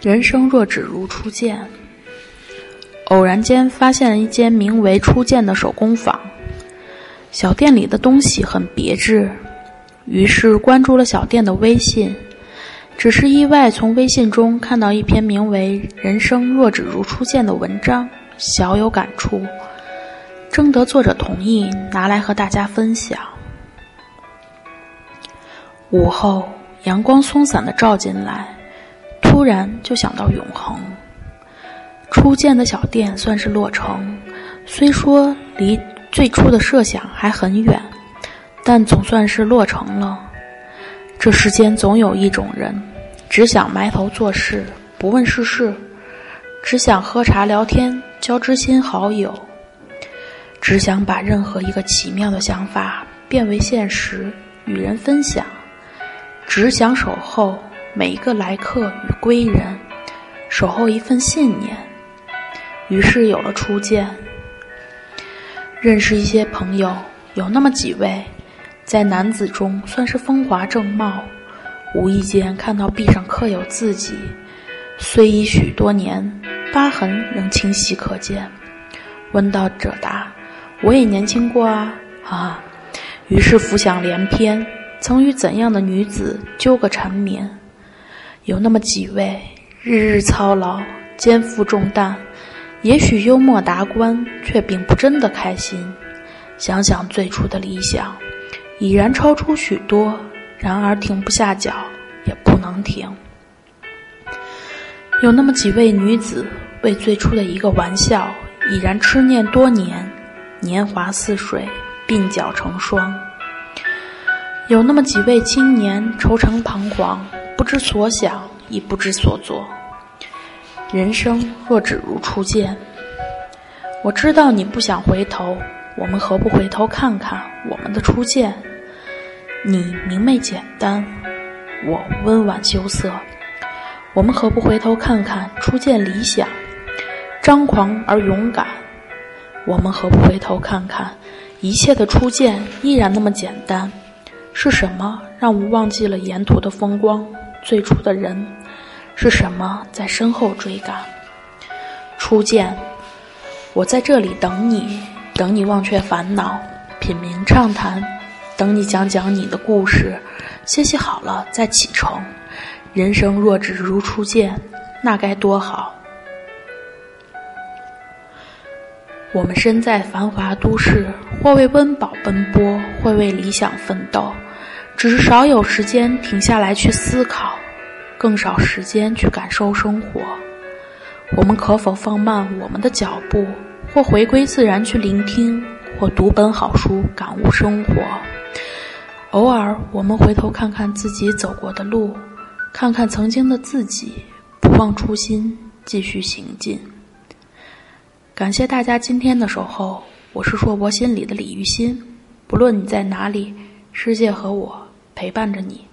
人生若只如初见。偶然间发现了一间名为“初见”的手工坊，小店里的东西很别致，于是关注了小店的微信。只是意外从微信中看到一篇名为《人生若只如初见》的文章，小有感触，征得作者同意，拿来和大家分享。午后，阳光松散的照进来。突然就想到永恒。初见的小店算是落成，虽说离最初的设想还很远，但总算是落成了。这世间总有一种人，只想埋头做事，不问世事，只想喝茶聊天，交知心好友，只想把任何一个奇妙的想法变为现实，与人分享，只想守候。每一个来客与归人，守候一份信念，于是有了初见。认识一些朋友，有那么几位，在男子中算是风华正茂。无意间看到壁上刻有自己，虽已许多年，疤痕仍清晰可见。问道者答：“我也年轻过啊！”啊，于是浮想联翩，曾与怎样的女子纠葛缠绵？有那么几位，日日操劳，肩负重担，也许幽默达观，却并不真的开心。想想最初的理想，已然超出许多，然而停不下脚，也不能停。有那么几位女子，为最初的一个玩笑，已然痴念多年，年华似水，鬓角成霜。有那么几位青年，愁肠彷徨。不知所想，亦不知所做。人生若只如初见，我知道你不想回头，我们何不回头看看我们的初见？你明媚简单，我温婉羞涩，我们何不回头看看初见理想？张狂而勇敢，我们何不回头看看一切的初见依然那么简单？是什么让我忘记了沿途的风光？最初的人是什么在身后追赶？初见，我在这里等你，等你忘却烦恼，品茗畅谈，等你讲讲你的故事。歇息好了再启程。人生若只如初见，那该多好。我们身在繁华都市，或为温饱奔波，或为理想奋斗。只是少有时间停下来去思考，更少时间去感受生活。我们可否放慢我们的脚步，或回归自然去聆听，或读本好书感悟生活？偶尔，我们回头看看自己走过的路，看看曾经的自己，不忘初心，继续行进。感谢大家今天的守候，我是硕博心里的李玉欣。不论你在哪里，世界和我。陪伴着你。